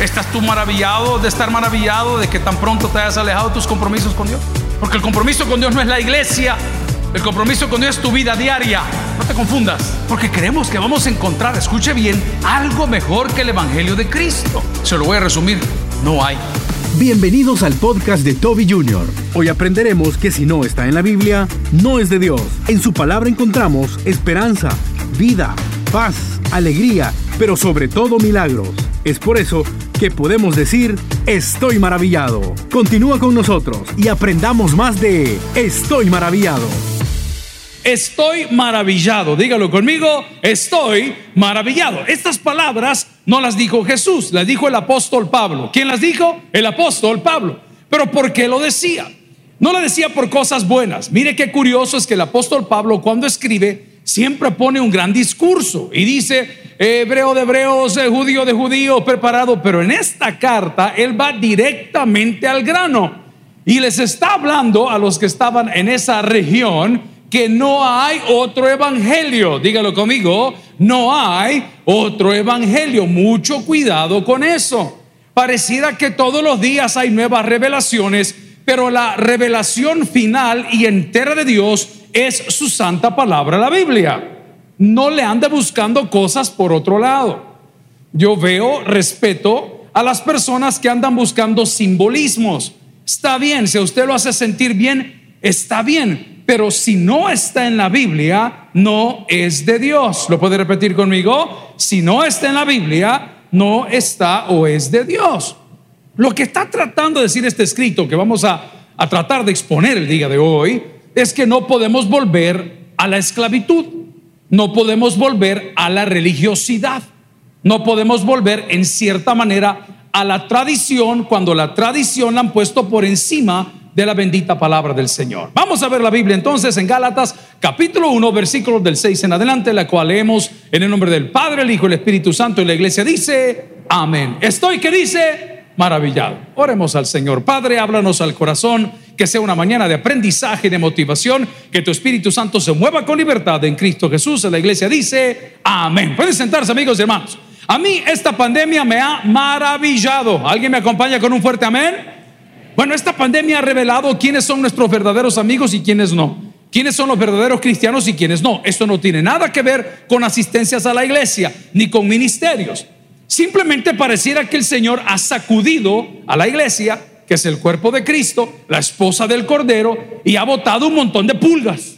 ¿Estás tú maravillado de estar maravillado de que tan pronto te hayas alejado de tus compromisos con Dios? Porque el compromiso con Dios no es la iglesia, el compromiso con Dios es tu vida diaria. No te confundas, porque creemos que vamos a encontrar, escuche bien, algo mejor que el Evangelio de Cristo. Se lo voy a resumir, no hay. Bienvenidos al podcast de Toby Jr. Hoy aprenderemos que si no está en la Biblia, no es de Dios. En su palabra encontramos esperanza, vida, paz, alegría, pero sobre todo milagros. Es por eso que podemos decir, estoy maravillado. Continúa con nosotros y aprendamos más de Estoy maravillado. Estoy maravillado, dígalo conmigo, estoy maravillado. Estas palabras no las dijo Jesús, las dijo el apóstol Pablo. ¿Quién las dijo? El apóstol Pablo. Pero ¿por qué lo decía? No lo decía por cosas buenas. Mire qué curioso es que el apóstol Pablo cuando escribe siempre pone un gran discurso y dice, hebreo de hebreos, judío de judíos, preparado, pero en esta carta él va directamente al grano y les está hablando a los que estaban en esa región que no hay otro evangelio. Dígalo conmigo, no hay otro evangelio. Mucho cuidado con eso. Pareciera que todos los días hay nuevas revelaciones, pero la revelación final y entera de Dios es su santa palabra, la Biblia. No le ande buscando cosas por otro lado. Yo veo, respeto a las personas que andan buscando simbolismos. Está bien, si a usted lo hace sentir bien, está bien. Pero si no está en la Biblia, no es de Dios. ¿Lo puede repetir conmigo? Si no está en la Biblia, no está o es de Dios. Lo que está tratando de decir este escrito que vamos a, a tratar de exponer el día de hoy es que no podemos volver a la esclavitud, no podemos volver a la religiosidad, no podemos volver en cierta manera a la tradición cuando la tradición la han puesto por encima de la bendita palabra del Señor. Vamos a ver la Biblia entonces en Gálatas capítulo 1 versículos del 6 en adelante, la cual leemos en el nombre del Padre, el Hijo el Espíritu Santo y la iglesia dice, amén. Estoy que dice, maravillado. Oremos al Señor. Padre, háblanos al corazón que sea una mañana de aprendizaje de motivación, que tu Espíritu Santo se mueva con libertad en Cristo Jesús. La iglesia dice, amén. Pueden sentarse amigos y hermanos. A mí esta pandemia me ha maravillado. ¿Alguien me acompaña con un fuerte amén? Bueno, esta pandemia ha revelado quiénes son nuestros verdaderos amigos y quiénes no. ¿Quiénes son los verdaderos cristianos y quiénes no? Esto no tiene nada que ver con asistencias a la iglesia ni con ministerios. Simplemente pareciera que el Señor ha sacudido a la iglesia que es el cuerpo de Cristo, la esposa del Cordero, y ha botado un montón de pulgas,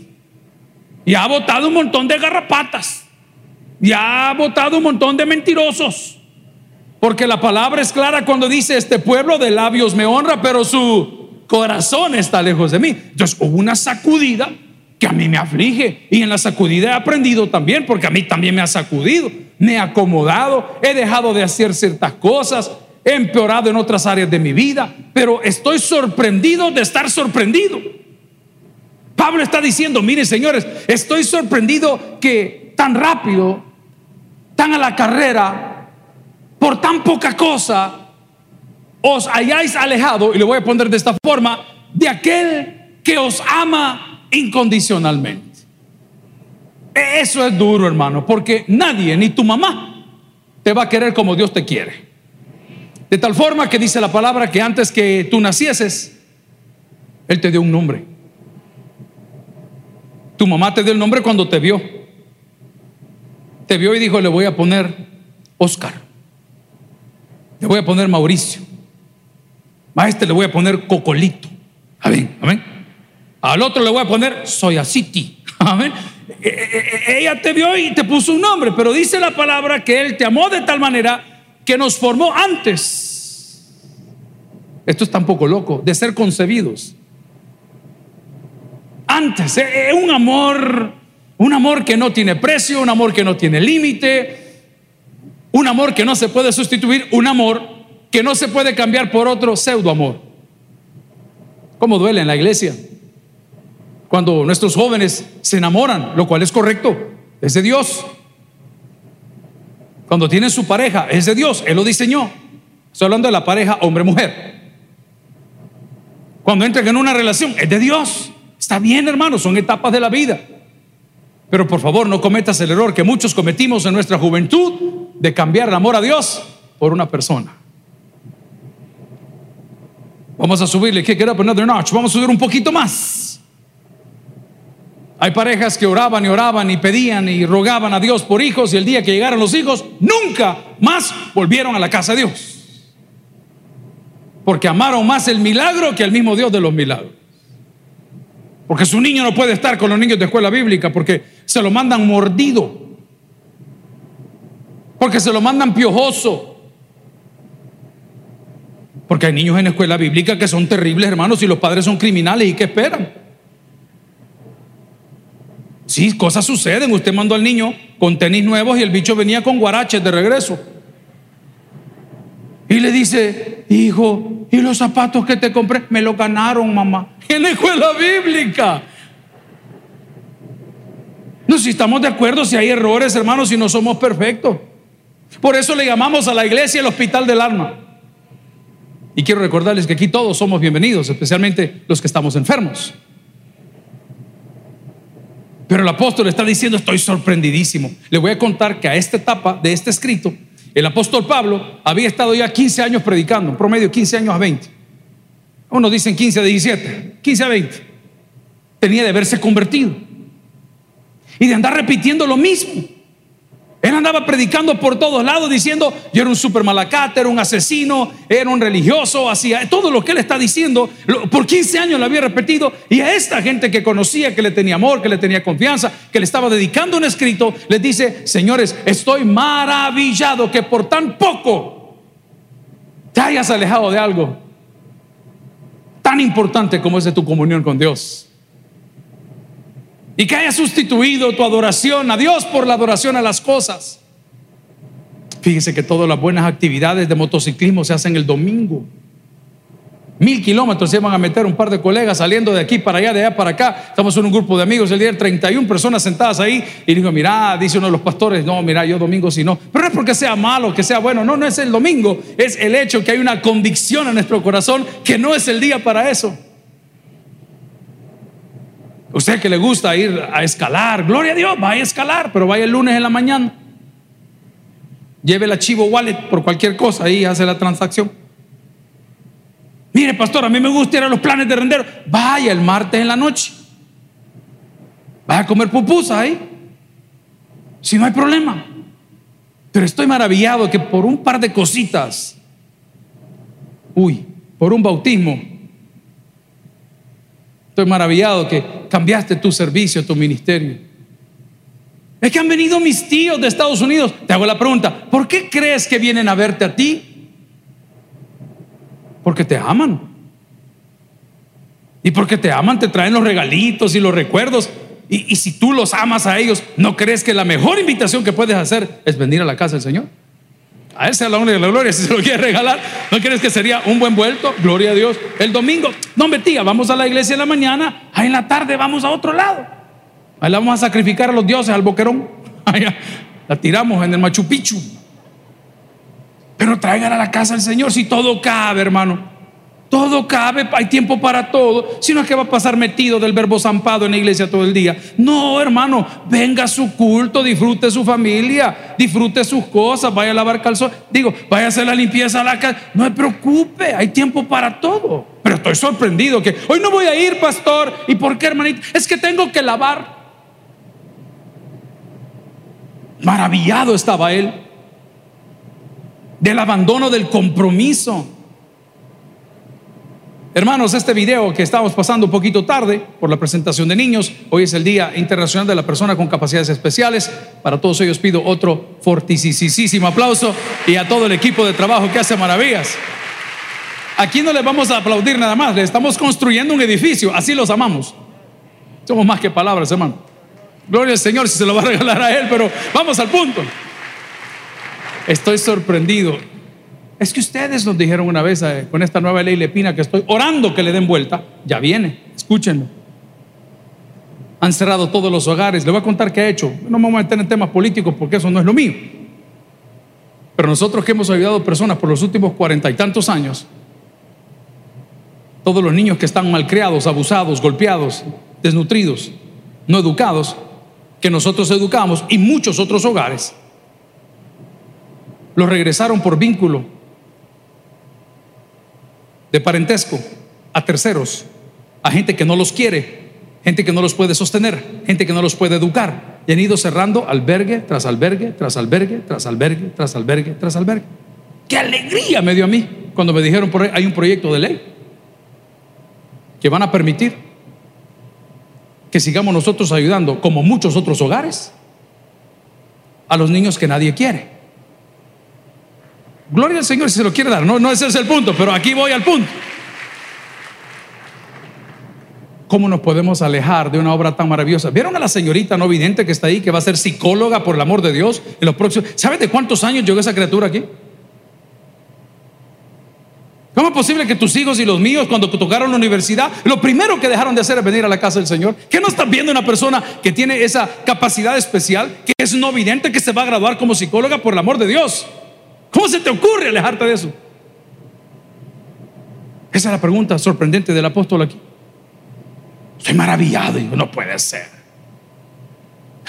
y ha botado un montón de garrapatas, y ha botado un montón de mentirosos. Porque la palabra es clara cuando dice, este pueblo de labios me honra, pero su corazón está lejos de mí. Entonces hubo una sacudida que a mí me aflige. Y en la sacudida he aprendido también, porque a mí también me ha sacudido. Me he acomodado, he dejado de hacer ciertas cosas, he empeorado en otras áreas de mi vida, pero estoy sorprendido de estar sorprendido. Pablo está diciendo, miren señores, estoy sorprendido que tan rápido, tan a la carrera, por tan poca cosa, os hayáis alejado, y lo voy a poner de esta forma, de aquel que os ama incondicionalmente. Eso es duro, hermano, porque nadie, ni tu mamá, te va a querer como Dios te quiere. De tal forma que dice la palabra que antes que tú nacieses, Él te dio un nombre. Tu mamá te dio el nombre cuando te vio. Te vio y dijo, le voy a poner Oscar. Le voy a poner Mauricio. A este le voy a poner Cocolito. Amén, amén. Al otro le voy a poner Soyaciti. Amén. E, e, e, ella te vio y te puso un nombre, pero dice la palabra que Él te amó de tal manera que nos formó antes. Esto está un poco loco, de ser concebidos. Antes, es eh, eh, un amor, un amor que no tiene precio, un amor que no tiene límite, un amor que no se puede sustituir, un amor que no se puede cambiar por otro pseudo amor. ¿Cómo duele en la iglesia? Cuando nuestros jóvenes se enamoran, lo cual es correcto, es de Dios. Cuando tiene su pareja, es de Dios, Él lo diseñó. Estoy hablando de la pareja hombre-mujer. Cuando entran en una relación, es de Dios. Está bien, hermano, son etapas de la vida. Pero por favor, no cometas el error que muchos cometimos en nuestra juventud de cambiar el amor a Dios por una persona. Vamos a subirle, ¿qué queda? Another notch. Vamos a subir un poquito más. Hay parejas que oraban y oraban y pedían y rogaban a Dios por hijos y el día que llegaron los hijos, nunca más volvieron a la casa de Dios. Porque amaron más el milagro que el mismo Dios de los milagros. Porque su niño no puede estar con los niños de escuela bíblica porque se lo mandan mordido. Porque se lo mandan piojoso. Porque hay niños en escuela bíblica que son terribles, hermanos, y los padres son criminales y ¿qué esperan? Sí, cosas suceden. Usted mandó al niño con tenis nuevos y el bicho venía con guaraches de regreso. Y le dice, hijo, ¿y los zapatos que te compré? Me los ganaron, mamá. En la escuela bíblica. No, si estamos de acuerdo, si hay errores, hermanos, si no somos perfectos. Por eso le llamamos a la iglesia el hospital del alma. Y quiero recordarles que aquí todos somos bienvenidos, especialmente los que estamos enfermos. Pero el apóstol está diciendo, estoy sorprendidísimo. Le voy a contar que a esta etapa de este escrito, el apóstol Pablo había estado ya 15 años predicando, en promedio 15 años a 20. Unos dicen 15 a 17, 15 a 20. Tenía de haberse convertido y de andar repitiendo lo mismo. Él andaba predicando por todos lados diciendo, yo era un super malacate, era un asesino, era un religioso, hacía todo lo que él está diciendo. Por 15 años lo había repetido y a esta gente que conocía, que le tenía amor, que le tenía confianza, que le estaba dedicando un escrito, les dice, señores, estoy maravillado que por tan poco te hayas alejado de algo tan importante como es de tu comunión con Dios y que haya sustituido tu adoración a Dios por la adoración a las cosas. Fíjese que todas las buenas actividades de motociclismo se hacen el domingo. Mil kilómetros se van a meter un par de colegas saliendo de aquí para allá, de allá para acá. Estamos en un grupo de amigos el día 31 personas sentadas ahí. Y digo, mira, dice uno de los pastores, no, mira, yo domingo si no. Pero no es porque sea malo, que sea bueno. No, no es el domingo. Es el hecho que hay una convicción en nuestro corazón que no es el día para eso. Usted que le gusta ir a escalar, gloria a Dios, vaya a escalar, pero vaya el lunes en la mañana. Lleve el archivo wallet por cualquier cosa y hace la transacción. Mire, pastor, a mí me gusta ir a los planes de render. Vaya el martes en la noche. Vaya a comer pupusas ahí. Si no hay problema. Pero estoy maravillado que por un par de cositas, uy, por un bautismo, Estoy maravillado que cambiaste tu servicio, tu ministerio. Es que han venido mis tíos de Estados Unidos. Te hago la pregunta, ¿por qué crees que vienen a verte a ti? Porque te aman. Y porque te aman, te traen los regalitos y los recuerdos. Y, y, si tú los amas a ellos, ¿no crees que la mejor invitación que puedes hacer es venir a la casa del Señor? A esa es la única gloria. Si se lo quiere regalar, ¿no crees que sería un buen vuelto? Gloria a Dios. El domingo, no me tía, vamos a la iglesia en la mañana, ahí en la tarde vamos a otro lado. Ahí la vamos a sacrificar a los dioses, al boquerón. Allá, la tiramos en el Machu Picchu. Pero traigan a la casa del Señor si todo cabe, hermano. Todo cabe, hay tiempo para todo. Si no es que va a pasar metido del verbo zampado en la iglesia todo el día. No, hermano, venga a su culto, disfrute su familia, disfrute sus cosas, vaya a lavar calzón. Digo, vaya a hacer la limpieza a la casa. No se preocupe, hay tiempo para todo. Pero estoy sorprendido que hoy no voy a ir, pastor. ¿Y por qué, hermanito? Es que tengo que lavar. Maravillado estaba él del abandono del compromiso. Hermanos, este video que estamos pasando un poquito tarde por la presentación de niños, hoy es el Día Internacional de la Persona con Capacidades Especiales. Para todos ellos pido otro fortisísimo aplauso y a todo el equipo de trabajo que hace maravillas. Aquí no les vamos a aplaudir nada más, le estamos construyendo un edificio, así los amamos. Somos más que palabras, hermano. Gloria al Señor si se lo va a regalar a Él, pero vamos al punto. Estoy sorprendido es que ustedes nos dijeron una vez eh, con esta nueva ley lepina que estoy orando que le den vuelta. Ya viene, escúchenlo. Han cerrado todos los hogares. Le voy a contar qué ha hecho. No me a meter en temas políticos porque eso no es lo mío. Pero nosotros que hemos ayudado personas por los últimos cuarenta y tantos años, todos los niños que están malcriados, abusados, golpeados, desnutridos, no educados, que nosotros educamos y muchos otros hogares, los regresaron por vínculo de parentesco, a terceros, a gente que no los quiere, gente que no los puede sostener, gente que no los puede educar. Y han ido cerrando albergue tras albergue, tras albergue, tras albergue, tras albergue, tras albergue. ¡Qué alegría me dio a mí cuando me dijeron por ahí hay un proyecto de ley que van a permitir que sigamos nosotros ayudando, como muchos otros hogares, a los niños que nadie quiere. Gloria al Señor si se lo quiere dar. No, no ese es el punto, pero aquí voy al punto. ¿Cómo nos podemos alejar de una obra tan maravillosa? ¿Vieron a la señorita no vidente que está ahí, que va a ser psicóloga por el amor de Dios en los próximos? ¿Sabes de cuántos años llegó esa criatura aquí? ¿Cómo es posible que tus hijos y los míos, cuando tocaron la universidad, lo primero que dejaron de hacer es venir a la casa del Señor? ¿Qué no estás viendo una persona que tiene esa capacidad especial, que es no vidente, que se va a graduar como psicóloga por el amor de Dios? ¿Cómo se te ocurre alejarte de eso? Esa es la pregunta sorprendente del apóstol aquí. Estoy maravillado, digo, no puede ser.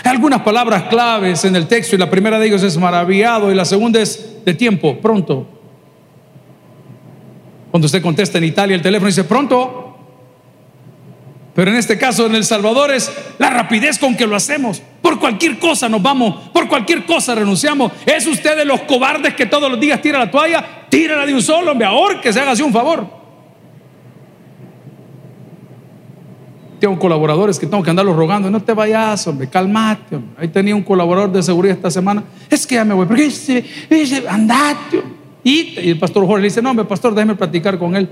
Hay algunas palabras claves en el texto y la primera de ellos es maravillado y la segunda es de tiempo, pronto. Cuando usted contesta en Italia el teléfono dice pronto. Pero en este caso en El Salvador es la rapidez con que lo hacemos. Por cualquier cosa nos vamos, por cualquier cosa renunciamos. ¿Es usted de los cobardes que todos los días tira la toalla? Tírala de un solo, hombre, ahora que se haga así un favor. Tengo colaboradores que tengo que andarlos rogando, no te vayas, hombre, calmate. Hombre. Ahí tenía un colaborador de seguridad esta semana. Es que ya me voy, porque andate. Y, el pastor Jorge le dice, no, hombre, pastor, déjeme platicar con él.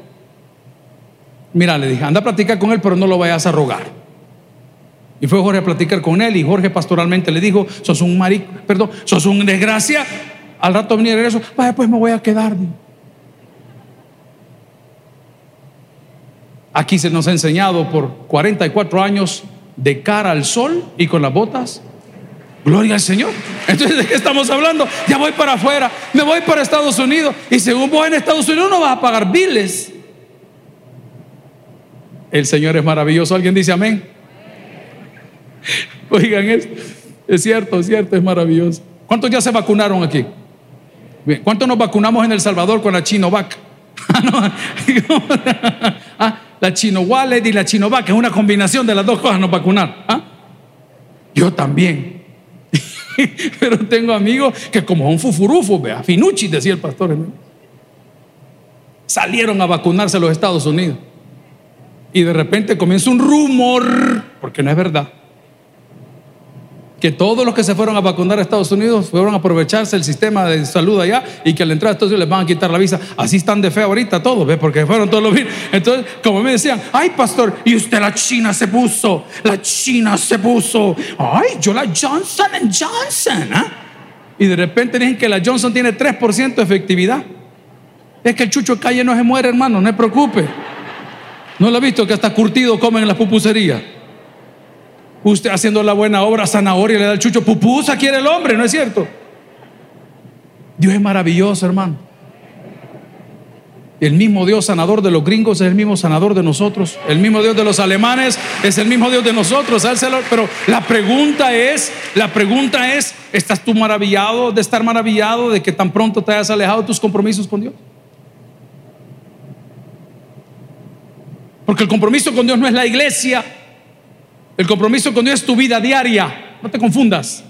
Mira, le dije, anda a platicar con él, pero no lo vayas a rogar. Y fue Jorge a platicar con él y Jorge pastoralmente le dijo, sos un marico, perdón, sos un desgracia. Al rato venía de regreso, vaya, pues me voy a quedar. Aquí se nos ha enseñado por 44 años de cara al sol y con las botas Gloria al Señor. Entonces, ¿de qué estamos hablando? Ya voy para afuera, me voy para Estados Unidos. Y según vos en Estados Unidos no vas a pagar biles. El Señor es maravilloso. ¿Alguien dice amén? Oigan esto. Es cierto, es cierto, es maravilloso. ¿Cuántos ya se vacunaron aquí? ¿Cuántos nos vacunamos en El Salvador con la Chinovac? ah, la Chino Wallet y la Chinovac, es una combinación de las dos cosas, nos vacunar. ¿Ah? Yo también. Pero tengo amigos que como un fufurufo, vea, finuchi, decía el pastor. Salieron a vacunarse los Estados Unidos. Y de repente comienza un rumor, porque no es verdad, que todos los que se fueron a vacunar a Estados Unidos fueron a aprovecharse el sistema de salud allá y que al entrar a Estados Unidos les van a quitar la visa. Así están de fe ahorita todos, ¿ves? Porque fueron todos los virus. Entonces, como me decían, ay pastor, y usted la China se puso, la China se puso, ay, yo la Johnson Johnson. ¿ah? Y de repente dicen que la Johnson tiene 3% de efectividad. Es que el chucho calle no se muere, hermano, no se preocupe. ¿No lo ha visto que hasta curtido comen en las pupuserías? Usted haciendo la buena obra, zanahoria, le da el chucho, pupusa quiere el hombre, ¿no es cierto? Dios es maravilloso, hermano. El mismo Dios sanador de los gringos es el mismo sanador de nosotros. El mismo Dios de los alemanes es el mismo Dios de nosotros. Pero la pregunta es, la pregunta es, ¿estás tú maravillado de estar maravillado de que tan pronto te hayas alejado de tus compromisos con Dios? Porque el compromiso con Dios no es la iglesia, el compromiso con Dios es tu vida diaria. No te confundas.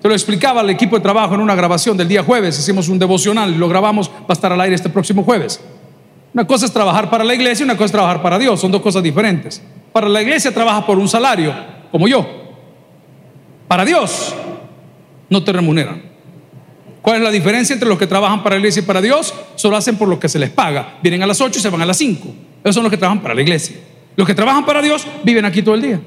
Se lo explicaba al equipo de trabajo en una grabación del día jueves. Hicimos un devocional y lo grabamos. Va a estar al aire este próximo jueves. Una cosa es trabajar para la iglesia y una cosa es trabajar para Dios. Son dos cosas diferentes. Para la iglesia trabajas por un salario, como yo. Para Dios no te remuneran. ¿Cuál es la diferencia entre los que trabajan para la iglesia y para Dios? Solo hacen por lo que se les paga. Vienen a las 8 y se van a las 5. Esos son los que trabajan para la iglesia. Los que trabajan para Dios viven aquí todo el día.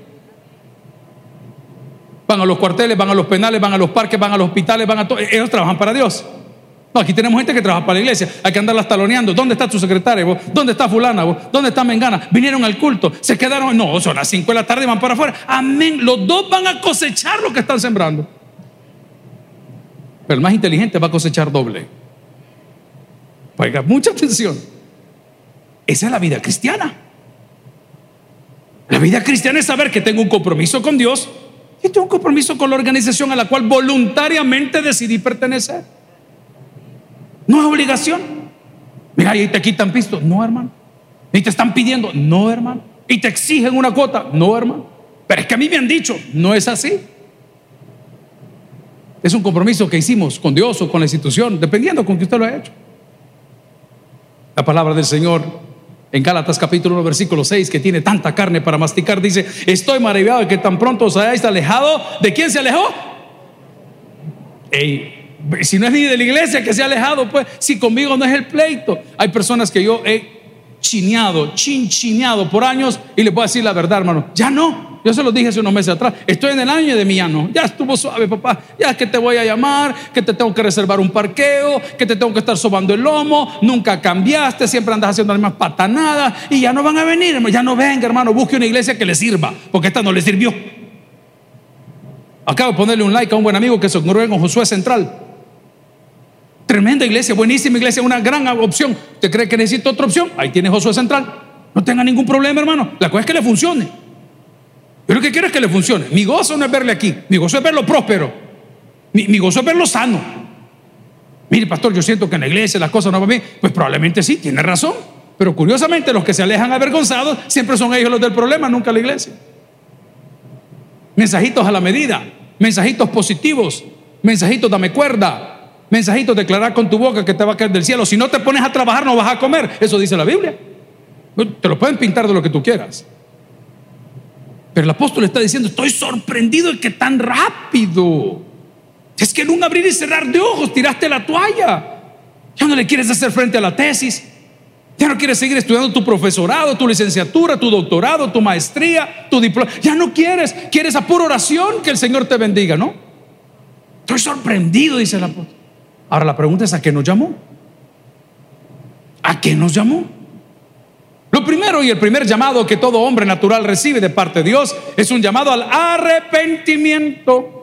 Van a los cuarteles, van a los penales, van a los parques, van a los hospitales, van a todo. Ellos trabajan para Dios. No, aquí tenemos gente que trabaja para la iglesia. Hay que andarlas taloneando. ¿Dónde está tu secretario? ¿Dónde está fulana? ¿Dónde está Mengana? Vinieron al culto. Se quedaron. No, son las 5 de la tarde y van para afuera. Amén. Los dos van a cosechar lo que están sembrando. Pero el más inteligente va a cosechar doble. Oiga, mucha atención. Esa es la vida cristiana. La vida cristiana es saber que tengo un compromiso con Dios y tengo un compromiso con la organización a la cual voluntariamente decidí pertenecer. No es obligación. Mira, y te quitan pisto. No, hermano. Y te están pidiendo. No, hermano. Y te exigen una cuota. No, hermano. Pero es que a mí me han dicho. No es así. Es un compromiso que hicimos con Dios o con la institución, dependiendo con que usted lo haya hecho. La palabra del Señor en Gálatas capítulo 1 versículo 6 que tiene tanta carne para masticar dice, estoy maravillado de que tan pronto os hayáis alejado. ¿De quién se alejó? si no es ni de la iglesia que se ha alejado, pues si conmigo no es el pleito. Hay personas que yo he chineado, chinchineado por años y le puedo decir la verdad, hermano, ya no. Yo se lo dije hace unos meses atrás. Estoy en el año de mi ya no. Ya estuvo suave, papá. Ya es que te voy a llamar, que te tengo que reservar un parqueo, que te tengo que estar sobando el lomo. Nunca cambiaste, siempre andas haciendo las mismas patanadas y ya no van a venir, hermano. Ya no venga, hermano. Busque una iglesia que le sirva, porque esta no le sirvió. Acabo de ponerle un like a un buen amigo que se ocurrió con Josué Central. Tremenda iglesia, buenísima iglesia, una gran opción. ¿Usted cree que necesita otra opción? Ahí tiene Josué Central. No tenga ningún problema, hermano. La cosa es que le funcione. Yo lo que quiero es que le funcione. Mi gozo no es verle aquí, mi gozo es verlo próspero. Mi, gozo es verlo sano. Mire, pastor, yo siento que en la iglesia las cosas no van bien. Pues probablemente sí, tiene razón. Pero curiosamente, los que se alejan avergonzados siempre son ellos los del problema, nunca la iglesia. Mensajitos a la medida, mensajitos positivos, mensajitos dame cuerda, mensajitos declarar con tu boca que te va a caer del cielo. Si no te pones a trabajar, no vas a comer. Eso dice la Biblia. Te lo pueden pintar de lo que tú quieras. Pero el apóstol está diciendo, estoy sorprendido de que tan rápido. Es que en un abrir y cerrar de ojos tiraste la toalla. Ya no le quieres hacer frente a la tesis. Ya no quieres seguir estudiando tu profesorado, tu licenciatura, tu doctorado, tu maestría, tu diploma. Ya no quieres. Quieres a pura oración que el Señor te bendiga, ¿no? Estoy sorprendido, dice el apóstol. Ahora la pregunta es, ¿a qué nos llamó? ¿A qué nos llamó? Lo primero y el primer llamado que todo hombre natural recibe de parte de Dios es un llamado al arrepentimiento.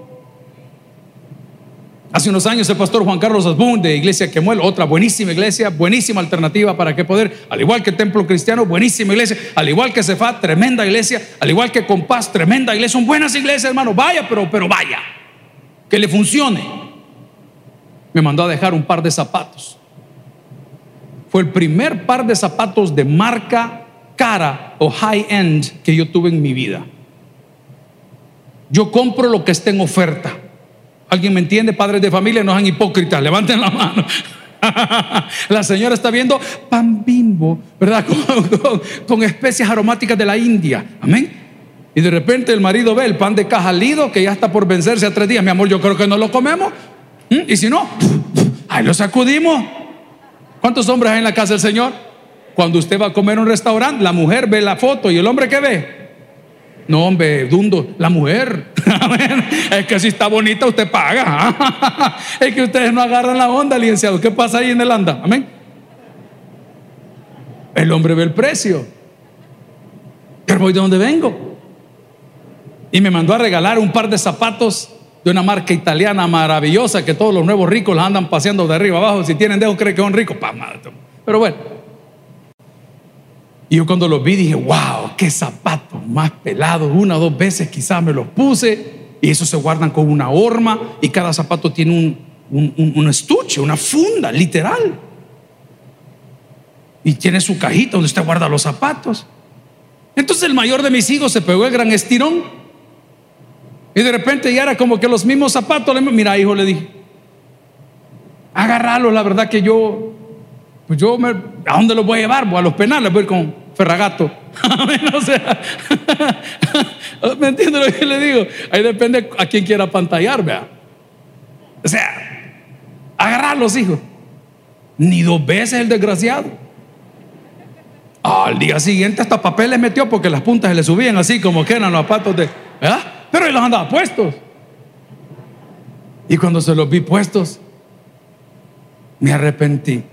Hace unos años el pastor Juan Carlos Asbun de Iglesia Quemuel, otra buenísima iglesia, buenísima alternativa para que poder, al igual que Templo Cristiano, buenísima iglesia, al igual que Cefat, tremenda iglesia, al igual que Compás, tremenda iglesia, son buenas iglesias, hermano, vaya, pero, pero vaya, que le funcione. Me mandó a dejar un par de zapatos fue el primer par de zapatos de marca cara o high end que yo tuve en mi vida. Yo compro lo que esté en oferta. ¿Alguien me entiende? Padres de familia, no sean hipócritas, levanten la mano. la señora está viendo pan bimbo, ¿verdad? Con, especias aromáticas de la India. Amén. Y de repente el marido ve el pan de caja lido que ya está por vencerse a tres días. Mi amor, yo creo que no lo comemos. ¿Mm? Y si no, ahí lo sacudimos. ¿Cuántos hombres hay en la casa del Señor? Cuando usted va a comer en un restaurante, la mujer ve la foto y el hombre que ve. No, hombre, dundo, la mujer. es que si está bonita, usted paga. es que ustedes no agarran la onda, licenciado. ¿Qué pasa ahí en el anda? Amén. El hombre ve el precio. Pero voy de donde vengo. Y me mandó a regalar un par de zapatos de una marca italiana maravillosa que todos los nuevos ricos la andan paseando de arriba abajo. Si tienen dedos, creen que son ricos. Pero bueno. Y yo cuando los vi dije, wow, qué zapatos más pelados. Una o dos veces quizás me los puse. Y esos se guardan con una horma. Y cada zapato tiene un, un estuche, una funda, literal. Y tiene su cajita donde usted guarda los zapatos. Entonces el mayor de mis hijos se pegó el gran estirón y de repente ya era como que los mismos zapatos. Mira, hijo, le dije, agarralo. La verdad que yo, pues yo, me, ¿a dónde los voy a llevar? a los penales, voy con Ferragato. o sea, ¿me entiende lo que le digo? Ahí depende a quién quiera pantallar, vea. O sea, agarrarlos, hijo. Ni dos veces el desgraciado. Al día siguiente hasta papel le metió porque las puntas se le subían así como que eran los zapatos de... ¿verdad? Pero él los andaba puestos. Y cuando se los vi puestos, me arrepentí.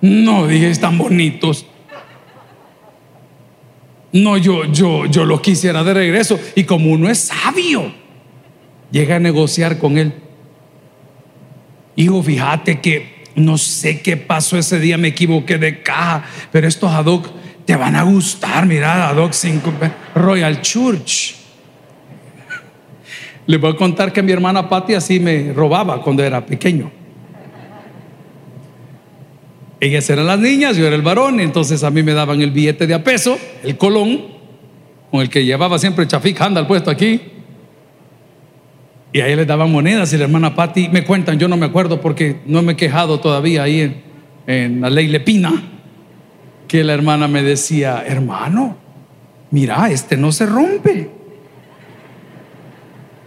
No, dije, están bonitos. No, yo, yo, yo los quisiera de regreso. Y como uno es sabio, llega a negociar con él. Hijo, fíjate que no sé qué pasó ese día, me equivoqué de caja, pero estos ad hoc te van a gustar, mira, a Doc 5 Royal Church. Les voy a contar que mi hermana Patty así me robaba cuando era pequeño. Ellas eran las niñas, yo era el varón, entonces a mí me daban el billete de a peso, el colón, con el que llevaba siempre Chafik Handal puesto aquí. Y ahí les daban monedas y la hermana Patti me cuentan, yo no me acuerdo porque no me he quejado todavía ahí en, en la ley Lepina, que la hermana me decía, hermano, mira, este no se rompe.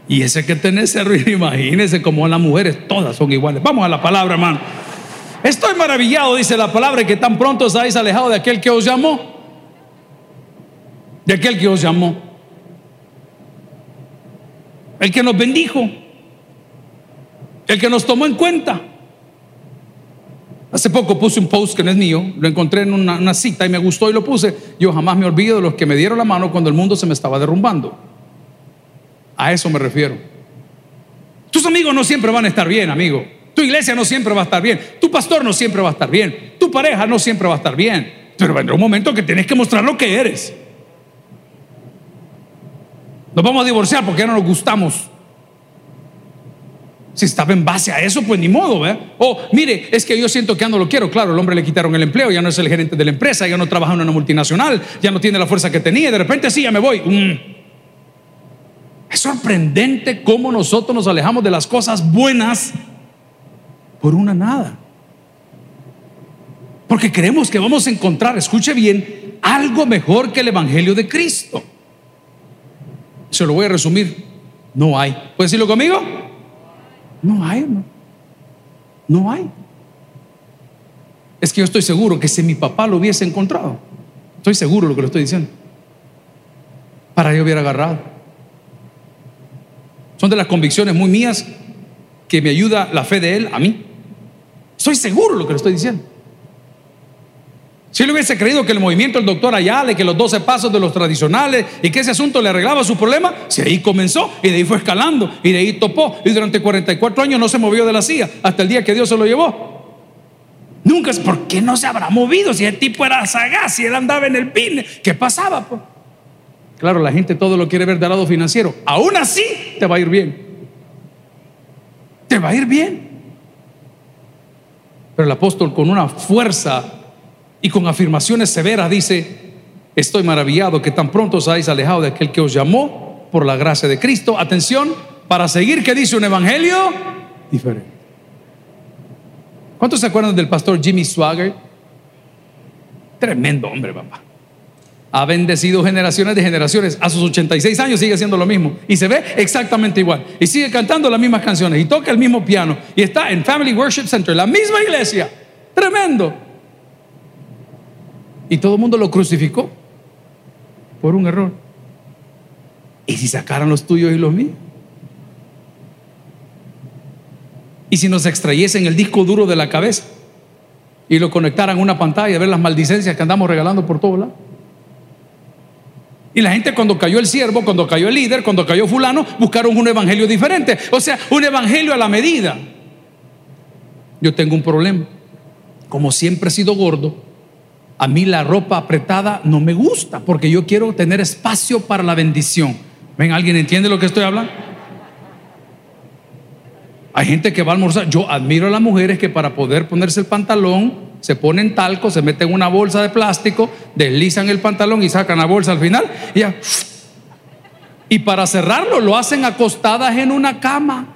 Y ese que tenés se arruina, imagínese como las mujeres, todas son iguales. Vamos a la palabra, hermano. Estoy maravillado, dice la palabra, que tan pronto os habéis alejado de aquel que os llamó. De aquel que os llamó. El que nos bendijo. El que nos tomó en cuenta. Hace poco puse un post que no es mío, lo encontré en una, cita y me gustó y lo puse. Yo jamás me olvido de los que me dieron la mano cuando el mundo se me estaba derrumbando. A eso me refiero. Tus amigos no siempre van a estar bien, amigo. Tu iglesia no siempre va a estar bien. Tu pastor no siempre va a estar bien. Tu pareja no siempre va a estar bien. Pero vendrá un momento que tienes que mostrar lo que eres. Nos vamos a divorciar porque ya no nos gustamos. Si estaba en base a eso, pues ni modo, ¿verdad? O mire, es que yo siento que ya no lo quiero. Claro, el hombre le quitaron el empleo, ya no es el gerente de la empresa, ya no trabaja en una multinacional, ya no tiene la fuerza que tenía. Y de repente, sí, ya me voy. Mm. Es sorprendente cómo nosotros nos alejamos de las cosas buenas por una nada. Porque creemos que vamos a encontrar, escuche bien, algo mejor que el Evangelio de Cristo. Se lo voy a resumir. No hay. ¿Puede decirlo conmigo? No hay, no. No hay. Es que yo estoy seguro que si mi papá lo hubiese encontrado, estoy seguro de lo que le estoy diciendo, para yo hubiera agarrado. Son de las convicciones muy mías que me ayuda la fe de él a mí. Estoy seguro de lo que le estoy diciendo. Si él hubiese creído que el movimiento del doctor Ayala, que los 12 pasos de los tradicionales y que ese asunto le arreglaba su problema, si ahí comenzó y de ahí fue escalando y de ahí topó y durante 44 años no se movió de la silla hasta el día que Dios se lo llevó. Nunca por qué no se habrá movido si el tipo era sagaz, si él andaba en el pin, ¿qué pasaba? Pues? Claro, la gente todo lo quiere ver del lado financiero. Aún así te va a ir bien. Te va a ir bien. Pero el apóstol con una fuerza y con afirmaciones severas dice, estoy maravillado que tan pronto os hayáis alejado de aquel que os llamó por la gracia de Cristo. Atención, para seguir que dice un evangelio diferente. ¿Cuántos se acuerdan del pastor Jimmy Swagger? Tremendo hombre, papá. Ha bendecido generaciones de generaciones. A sus 86 años sigue haciendo lo mismo. Y se ve exactamente igual. Y sigue cantando las mismas canciones. Y toca el mismo piano. Y está en Family Worship Center, la misma iglesia. Tremendo. Y todo el mundo lo crucificó por un error. ¿Y si sacaran los tuyos y los míos? ¿Y si nos extrayesen el disco duro de la cabeza y lo conectaran a una pantalla ver las maldicencias que andamos regalando por todos lados? Y la gente cuando cayó el siervo, cuando cayó el líder, cuando cayó fulano, buscaron un evangelio diferente. O sea, un evangelio a la medida. Yo tengo un problema. Como siempre he sido gordo, a mí la ropa apretada no me gusta porque yo quiero tener espacio para la bendición. ¿Ven? ¿Alguien entiende lo que estoy hablando? Hay gente que va a almorzar. Yo admiro a las mujeres que para poder ponerse el pantalón se ponen talco, se meten una bolsa de plástico, deslizan el pantalón y sacan la bolsa al final y. Y para cerrarlo lo hacen acostadas en una cama.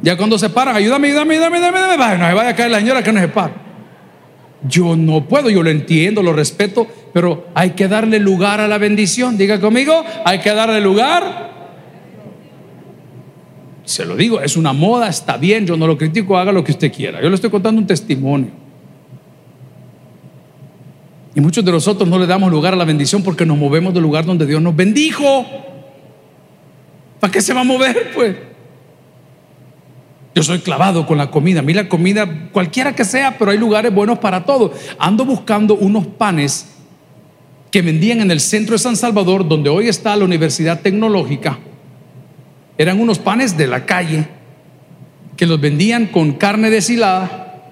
Ya cuando se paran, ayúdame, ayúdame, ayúdame, ayúdame, ayúdame. no se vaya a caer la señora que no se para. Yo no puedo, yo lo entiendo, lo respeto, pero hay que darle lugar a la bendición. Diga conmigo, hay que darle lugar. Se lo digo, es una moda, está bien, yo no lo critico, haga lo que usted quiera. Yo le estoy contando un testimonio. Y muchos de nosotros no le damos lugar a la bendición porque nos movemos del lugar donde Dios nos bendijo. ¿Para qué se va a mover, pues? Yo soy clavado con la comida. A mí la comida, cualquiera que sea, pero hay lugares buenos para todo. Ando buscando unos panes que vendían en el centro de San Salvador, donde hoy está la Universidad Tecnológica. Eran unos panes de la calle que los vendían con carne deshilada,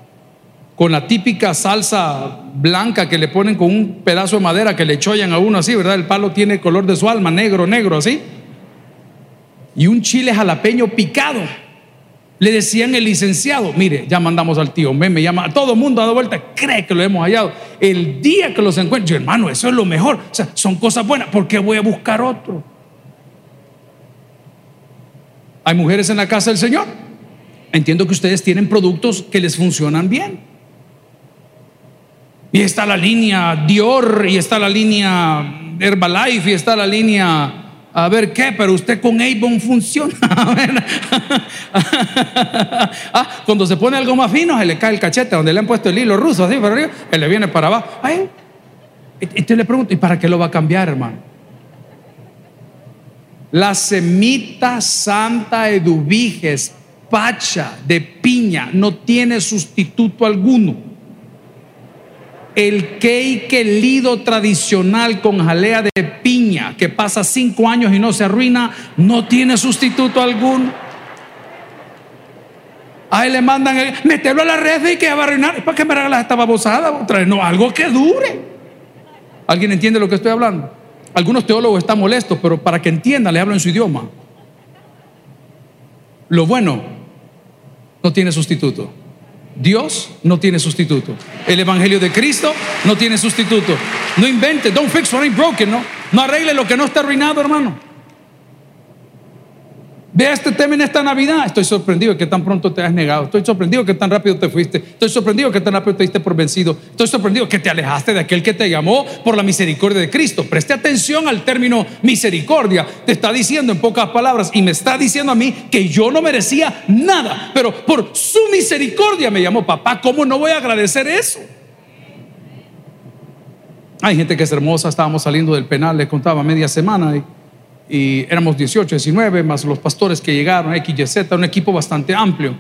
con la típica salsa blanca que le ponen con un pedazo de madera que le chollan a uno así, ¿verdad? El palo tiene color de su alma, negro, negro, así. Y un chile jalapeño picado Le decían el licenciado, mire, ya mandamos al tío, me, me llama, todo el mundo ha dado vuelta, cree que lo hemos hallado. El día que los encuentre, yo hermano, eso es lo mejor. O sea, son cosas buenas, ¿por qué voy a buscar otro? Hay mujeres en la casa del Señor. Entiendo que ustedes tienen productos que les funcionan bien. Y está la línea Dior, y está la línea Herbalife, y está la línea a ver qué, pero usted con Avon funciona. ah, cuando se pone algo más fino, se le cae el cachete donde le han puesto el hilo ruso, así para arriba, él le viene para abajo. Ay, y te le pregunto, ¿y para qué lo va a cambiar, hermano? La semita santa eduviges, pacha de piña, no tiene sustituto alguno el cake lido tradicional con jalea de piña que pasa cinco años y no se arruina, no tiene sustituto alguno. Ahí le mandan, el, meterlo a la red y que va a arruinar. ¿Para qué me regalas esta babosada? No, algo que dure. ¿Alguien entiende lo que estoy hablando? Algunos teólogos están molestos, pero para que entiendan, le hablo en su idioma. Lo bueno no tiene sustituto. Dios no tiene sustituto. El Evangelio de Cristo no tiene sustituto. No invente, don't fix what ain't broken, no. No arregle lo que no está arruinado, hermano. Vea este tema en esta Navidad. Estoy sorprendido que tan pronto te has negado. Estoy sorprendido que tan rápido te fuiste. Estoy sorprendido que tan rápido te diste por vencido. Estoy sorprendido que te alejaste de aquel que te llamó por la misericordia de Cristo. Preste atención al término misericordia. Te está diciendo en pocas palabras y me está diciendo a mí que yo no merecía nada, pero por su misericordia me llamó papá. ¿Cómo no voy a agradecer eso? Hay gente que es hermosa. Estábamos saliendo del penal, le contaba media semana y y éramos 18, 19, más los pastores que llegaron, XYZ, un equipo bastante amplio.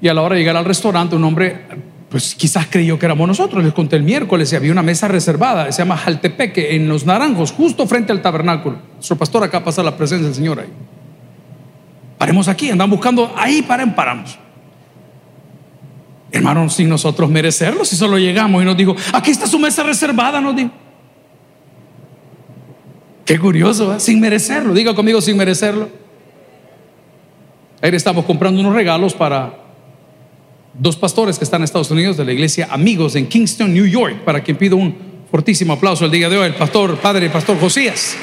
Y a la hora de llegar al restaurante, un hombre, pues quizás creyó que éramos nosotros. Les conté el miércoles y había una mesa reservada, se llama Jaltepeque, en Los Naranjos, justo frente al tabernáculo. Nuestro pastor acá pasa la presencia del Señor ahí. Paremos aquí, andan buscando, ahí paren, paramos. Hermanos, sin nosotros merecerlo, si solo llegamos y nos dijo, aquí está su mesa reservada, nos dijo. Qué curioso, sin merecerlo. Diga conmigo sin merecerlo. Ayer estamos comprando unos regalos para dos pastores que están en Estados Unidos de la iglesia Amigos en Kingston, New York, para quien pido un fortísimo aplauso el día de hoy, el pastor, padre, pastor Josías.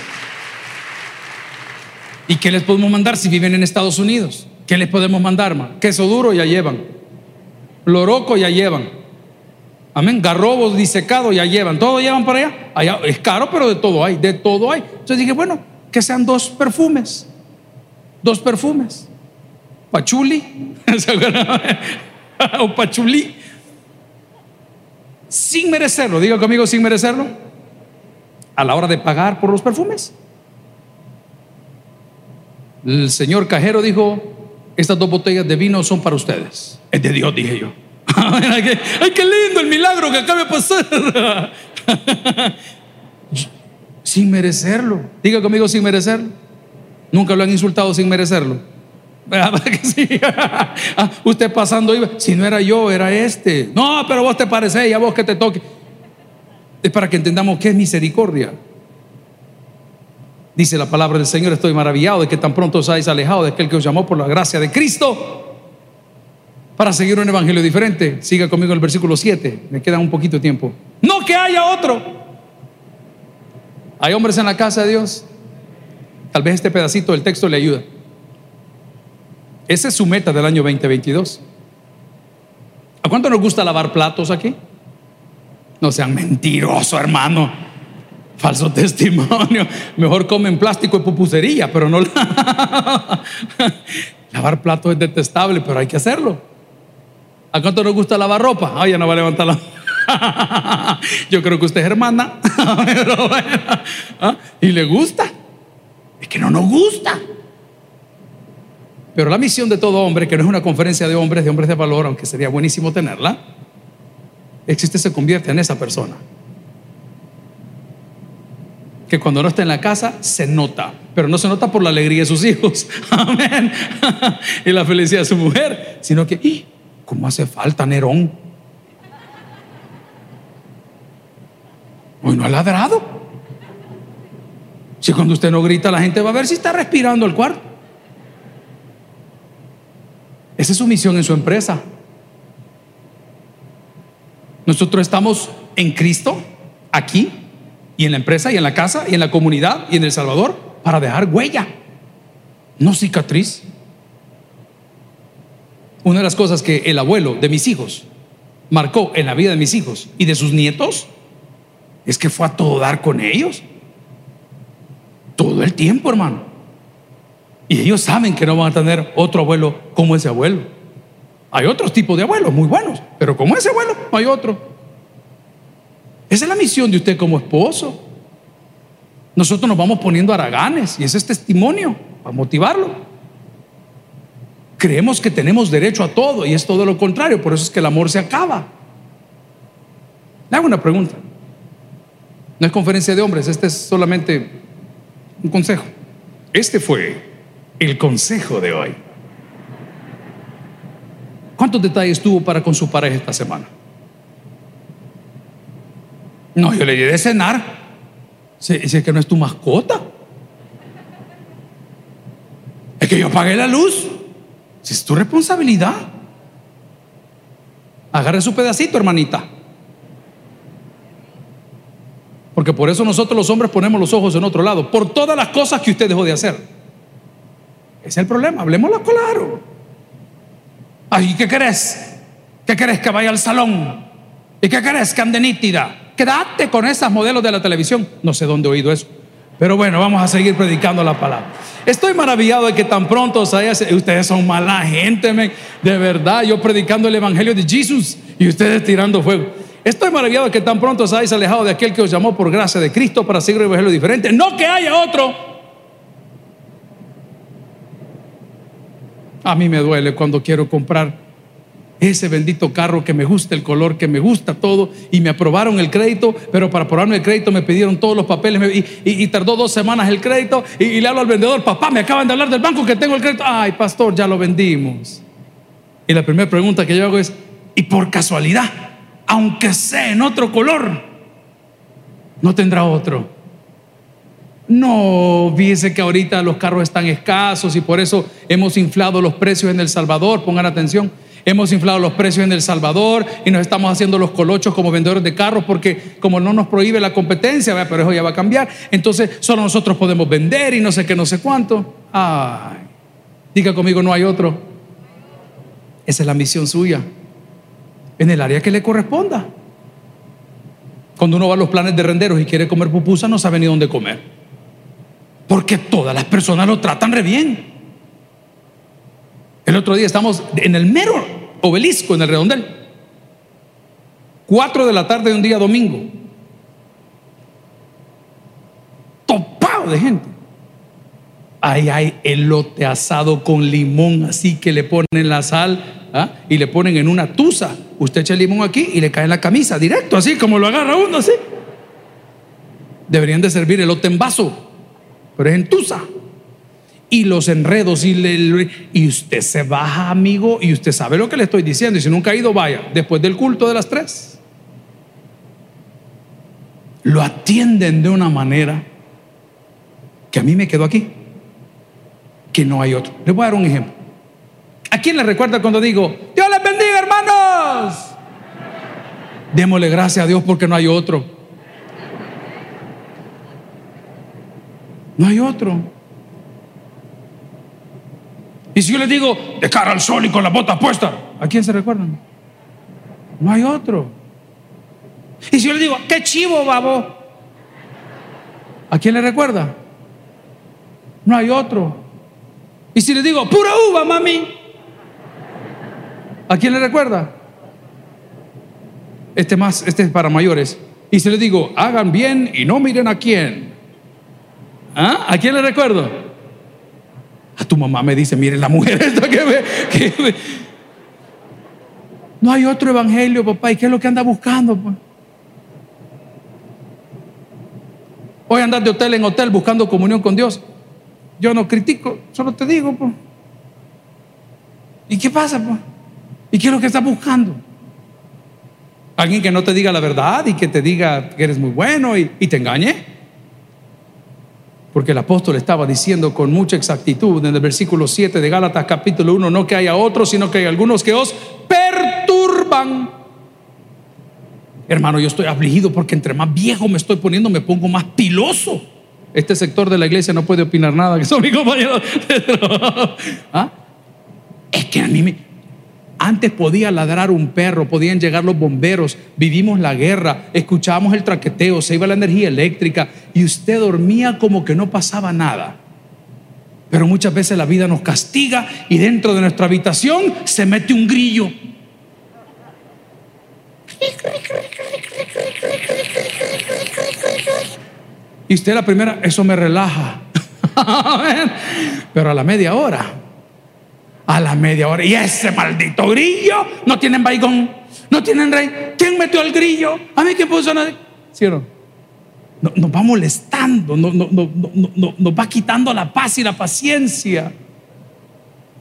¿Y qué les podemos mandar si viven en Estados Unidos? ¿Qué les podemos mandar, man? Queso duro ya llevan. Loroco ya llevan. Amén. Garrobos disecados ya llevan. Todo llevan para allá. Allá es caro, pero de todo hay. De todo hay. Entonces dije, bueno, que sean dos perfumes. Dos perfumes. Pachuli. o pachuli. Sin merecerlo. Diga conmigo, sin merecerlo. A la hora de pagar por los perfumes. El señor cajero dijo, estas dos botellas de vino son para ustedes. Es de Dios, dije yo. ay, qué, lindo el milagro que acaba de pasar. sin merecerlo. Diga conmigo sin merecerlo. Nunca lo han insultado sin merecerlo. Ah, usted pasando iba, si no era yo, era este. No, pero vos te pareces y a vos que te toque. Es para que entendamos qué es misericordia. Dice la palabra del Señor, estoy maravillado de que tan pronto os hayáis alejado de aquel que os llamó por la gracia de Cristo para seguir un evangelio diferente. Siga conmigo el versículo 7. Me queda un poquito de tiempo. No que haya otro. Hay hombres en la casa de Dios. Tal vez este pedacito del texto le ayuda. Esa es su meta del año 2022. ¿A cuánto nos gusta lavar platos aquí? No sean mentirosos, hermano. Falso testimonio. Mejor comen plástico y pupusería, pero no. lavar platos es detestable, pero hay que hacerlo. ¿A cuánto nos gusta lavar ropa? Ay, ya no va a levantar la Yo creo que usted es hermana. ¿ah? Y le gusta. Es que no nos gusta. Pero la misión de todo hombre, que no es una conferencia de hombres, de hombres de valor, aunque sería buenísimo tenerla, existe se convierte en esa persona. Que cuando no está en la casa se nota, pero no se nota por la alegría de sus hijos, amén, y la felicidad de su mujer, sino que ¿Cómo hace falta Nerón? Hoy no ha ladrado. Si cuando usted no grita, la gente va a ver si está respirando el cuarto. Esa es su misión en su empresa. Nosotros estamos en Cristo, aquí, y en la empresa, y en la casa, y en la comunidad, y en El Salvador, para dejar huella, no cicatriz. Una de las cosas que el abuelo de mis hijos marcó en la vida de mis hijos y de sus nietos es que fue a todo dar con ellos. Todo el tiempo, hermano. Y ellos saben que no van a tener otro abuelo como ese abuelo. Hay otros tipos de abuelos muy buenos, pero como ese abuelo no hay otro. Esa es la misión de usted como esposo. Nosotros nos vamos poniendo haraganes y ese es testimonio para motivarlo. Creemos que tenemos derecho a todo y es todo lo contrario, por eso es que el amor se acaba. Le hago una pregunta. No es conferencia de hombres, este es solamente un consejo. Este fue el consejo de hoy. ¿Cuántos detalles tuvo para con su pareja esta semana? No, yo le di de cenar. Dice que no es tu mascota. Es que yo pagué la luz. Si es tu responsabilidad. Agarre su pedacito, hermanita. Porque por eso nosotros los hombres ponemos los ojos en otro lado. Por todas las cosas que usted dejó de hacer. Ese es el problema. Hablemoslo claro. Ay, ¿qué querés? ¿Qué querés que vaya al salón? ¿Y qué querés que ande nítida? Quédate con esas modelos de la televisión. No sé dónde he oído eso. Pero bueno, vamos a seguir predicando la palabra. Estoy maravillado de que tan pronto ustedes son mala gente, de verdad, yo predicando el evangelio de Jesús y ustedes tirando fuego. Estoy maravillado de que tan pronto os hayáis alejado de aquel que os llamó por gracia de Cristo para seguir un evangelio diferente. No que haya otro. A mí me duele cuando quiero comprar ese bendito carro que me gusta, el color que me gusta, todo, y me aprobaron el crédito, pero para aprobarme el crédito me pidieron todos los papeles y, tardó dos semanas el crédito y, le hablo al vendedor, papá, me acaban de hablar del banco que tengo el crédito, ay, pastor, ya lo vendimos. Y la primera pregunta que yo hago es, ¿y por casualidad, aunque sea en otro color, no tendrá otro? No, fíjese que ahorita los carros están escasos y por eso hemos inflado los precios en El Salvador, pongan atención. Hemos inflado los precios en El Salvador y nos estamos haciendo los colochos como vendedores de carros porque como no nos prohíbe la competencia, pero eso ya va a cambiar, entonces solo nosotros podemos vender y no sé qué, no sé cuánto. Diga conmigo, no hay otro. Esa es la misión suya, en el área que le corresponda. Cuando uno va a los planes de renderos y quiere comer pupusa, no sabe ni dónde comer. Porque todas las personas lo tratan re bien. El otro día estamos en el mero obelisco, en el redondel. Cuatro de la tarde de un día domingo. Topado de gente. Ahí hay elote asado con limón, así que le ponen la sal ¿ah? y le ponen en una tusa. Usted echa el limón aquí y le cae en la camisa, directo, así como lo agarra uno, así. Deberían de servir elote en vaso, pero es en tusa y los enredos y, y usted se baja, amigo, y usted sabe lo que le estoy diciendo. Y si nunca ha ido, vaya, después del culto de las tres. Lo atienden de una manera que a mí me quedó aquí, que no hay otro. Les voy a dar un ejemplo. ¿A quién le recuerda cuando digo, Dios les bendiga, hermanos? Démosle gracias a Dios porque no hay otro. No hay otro. Y si yo les digo, de cara al sol y con la bota puesta ¿a quién se recuerdan? No hay otro. Y si yo les digo, qué chivo, babo, ¿a quién le recuerda? No hay otro. Y si les digo, pura uva, mami, ¿a quién le recuerda? Este, más, este es para mayores. Y si les digo, hagan bien y no miren a quién. ¿Ah? ¿A quién le recuerdo? A tu mamá me dice, mire la mujer esta que ve, No hay otro evangelio, papá. ¿Y qué es lo que anda buscando? Pues? Hoy andas de hotel en hotel buscando comunión con Dios. Yo no critico, solo te digo. Pues. ¿Y qué pasa? Pues? ¿Y qué es lo que estás buscando? Alguien que no te diga la verdad y que te diga que eres muy bueno y te engañe. Porque el apóstol estaba diciendo con mucha exactitud en el versículo 7 de Gálatas capítulo 1, no que haya otros, sino que hay algunos que os perturban. Hermano, yo estoy afligido porque entre más viejo me estoy poniendo, me pongo más piloso. Este sector de la iglesia no puede opinar nada, que son mis compañeros. ¿Ah? Es que a mí me, antes podía ladrar un perro, podían llegar los bomberos, vivimos la guerra, escuchábamos el traqueteo, se iba la energía eléctrica y usted dormía como que no pasaba nada. Pero muchas veces la vida nos castiga y dentro de nuestra habitación se mete un grillo. Y usted la primera, eso me relaja. Pero a la media hora a la media hora. Y ese maldito grillo, no tienen baigón, no tienen rey. ¿Quién metió al grillo? A mí, ¿quién puso? ¿Sí o no? Nos va molestando, no, nos va quitando la paz y la paciencia.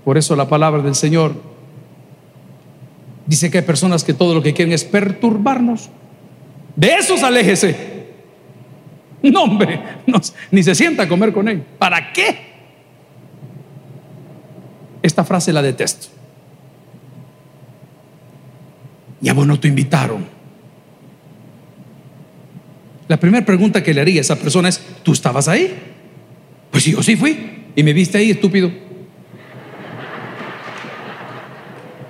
Por eso la palabra del Señor dice que hay personas que todo lo que quieren es perturbarnos. De esos aléjese. No, hombre, ni se sienta a comer con él. ¿Para qué? Esta frase la detesto. Ya vos no te invitaron. La primera pregunta que le haría a esa persona es, ¿tú estabas ahí? Pues yo sí fui. ¿Y me viste ahí, estúpido?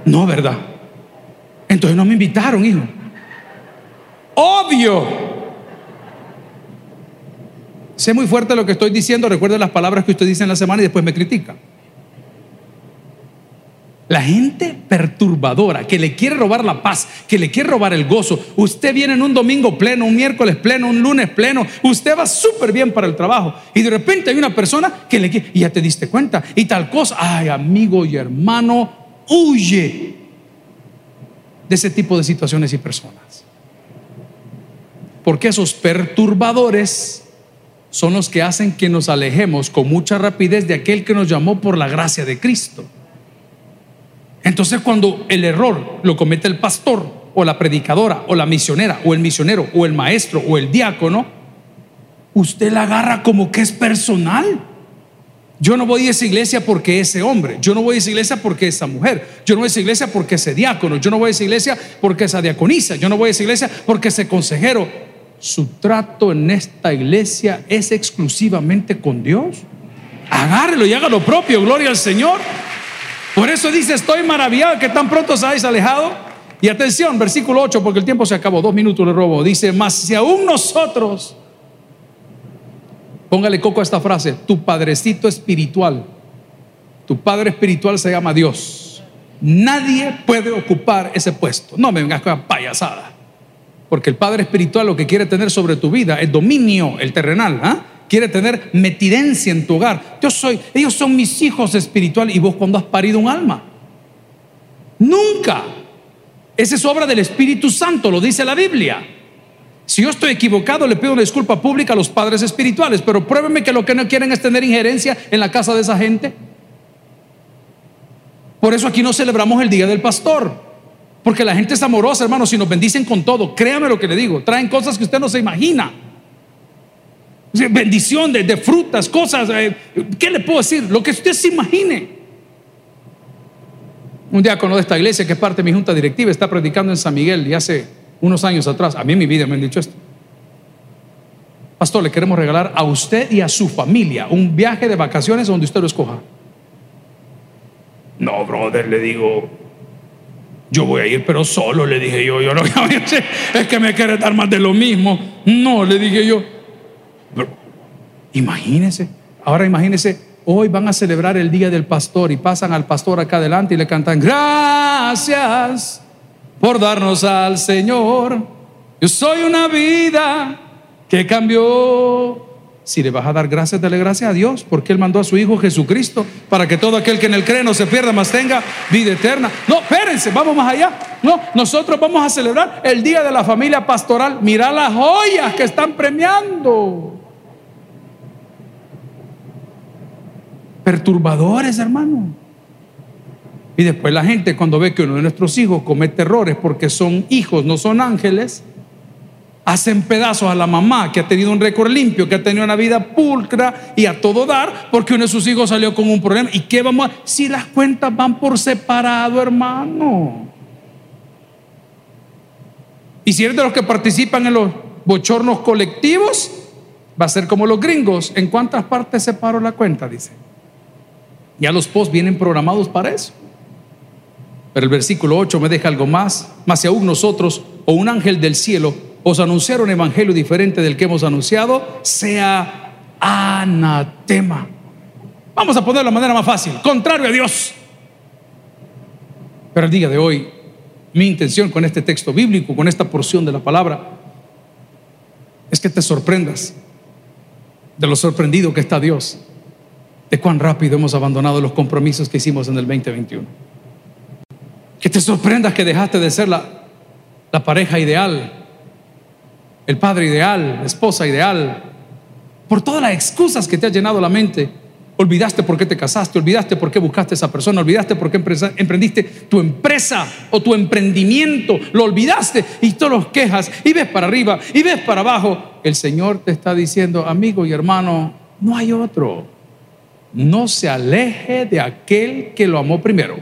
No, ¿verdad? Entonces no me invitaron, hijo. Obvio. Sé muy fuerte lo que estoy diciendo. Recuerde las palabras que usted dice en la semana y después me critica. La gente perturbadora que le quiere robar la paz, que le quiere robar el gozo. Usted viene en un domingo pleno, un miércoles pleno, un lunes pleno. Usted va súper bien para el trabajo. Y de repente hay una persona que le quiere, y ya te diste cuenta, y tal cosa. Ay, amigo y hermano, huye de ese tipo de situaciones y personas. Porque esos perturbadores son los que hacen que nos alejemos con mucha rapidez de aquel que nos llamó por la gracia de Cristo. Entonces cuando el error lo comete el pastor o la predicadora o la misionera o el misionero o el maestro o el diácono, usted la agarra como que es personal. Yo no voy a esa iglesia porque ese hombre, yo no voy a esa iglesia porque esa mujer, yo no voy a esa iglesia porque ese diácono, yo no voy a esa iglesia porque esa diaconisa, yo no voy a esa iglesia porque ese consejero. Su trato en esta iglesia es exclusivamente con Dios. Agárrelo y haga lo propio, gloria al Señor. Por eso dice, estoy maravillado que tan pronto os habéis alejado. Y atención, versículo 8, porque el tiempo se acabó, dos minutos le robo. Dice, mas si aún nosotros, póngale coco a esta frase, tu padrecito espiritual, tu padre espiritual se llama Dios. Nadie puede ocupar ese puesto. No me vengas con payasada. Porque el padre espiritual lo que quiere tener sobre tu vida es dominio, el terrenal. ¿ah? Quiere tener metidencia en tu hogar. Yo soy, ellos son mis hijos espirituales. ¿Y vos cuando has parido un alma? Nunca. Esa es obra del Espíritu Santo, lo dice la Biblia. Si yo estoy equivocado, le pido una disculpa pública a los padres espirituales, pero pruébeme que lo que no quieren es tener injerencia en la casa de esa gente. Por eso aquí no celebramos el Día del Pastor, porque la gente es amorosa, hermanos, y nos bendicen con todo. Créame lo que le digo, traen cosas que usted no se imagina bendición de, frutas, cosas. Eh, ¿Qué le puedo decir? Lo que usted se imagine. Un diácono de esta iglesia, que es parte de mi junta directiva, está predicando en San Miguel y hace unos años atrás, a mí en mi vida me han dicho esto. Pastor, le queremos regalar a usted y a su familia un viaje de vacaciones donde usted lo escoja. No, brother, le digo, yo voy a ir, pero solo, le dije yo, yo no, es que me quiere dar más de lo mismo. No, le dije yo, imagínense, ahora imagínense, hoy van a celebrar el día del pastor y pasan al pastor acá adelante y le cantan, gracias por darnos al Señor. Yo soy una vida que cambió. Si le vas a dar gracias, dale gracias a Dios, porque Él mandó a su Hijo Jesucristo para que todo aquel que en Él cree no se pierda, más tenga vida eterna. No, espérense, vamos más allá. No, nosotros vamos a celebrar el Día de la Familia Pastoral. Mira las joyas que están premiando. Perturbadores, hermano. Y después la gente cuando ve que uno de nuestros hijos comete errores porque son hijos, no son ángeles, hacen pedazos a la mamá que ha tenido un récord limpio, que ha tenido una vida pulcra y a todo dar, porque uno de sus hijos salió con un problema. ¿Y qué vamos a.? Si las cuentas van por separado, hermano. Y si eres de los que participan en los bochornos colectivos, va a ser como los gringos. ¿En cuántas partes separo la cuenta? Dice. Ya los posts vienen programados para eso. Pero el versículo 8 me deja algo más. Más si aún nosotros o un ángel del cielo os anunciara un evangelio diferente del que hemos anunciado, sea anatema. Vamos a ponerlo de la manera más fácil, contrario a Dios. Pero el día de hoy, mi intención con este texto bíblico, con esta porción de la palabra, es que te sorprendas de lo sorprendido que está Dios, de cuán rápido hemos abandonado los compromisos que hicimos en el 2021. Que te sorprendas que dejaste de ser la, pareja ideal, el padre ideal, la esposa ideal, por todas las excusas que te ha llenado la mente. Olvidaste por qué te casaste, olvidaste por qué buscaste a esa persona, olvidaste por qué emprendiste tu empresa o tu emprendimiento, lo olvidaste y todos los quejas y ves para arriba y ves para abajo. El Señor te está diciendo, amigo y hermano, no hay otro. No se aleje de aquel que lo amó primero.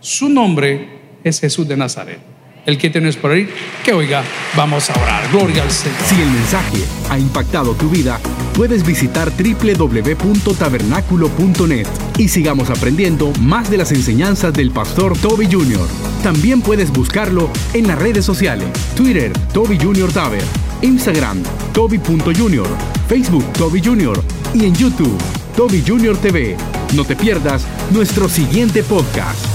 Su nombre es Jesús de Nazaret el que tienes por ahí, que oiga, vamos a orar. Gloria al Señor. Si el mensaje ha impactado tu vida, puedes visitar www.tabernaculo.net y sigamos aprendiendo más de las enseñanzas del pastor Toby Jr. También puedes buscarlo en las redes sociales, Twitter, Toby Jr. Taber, Instagram, Toby.Jr., Facebook, Toby Jr. y en YouTube, Toby Jr. TV. No te pierdas nuestro siguiente podcast.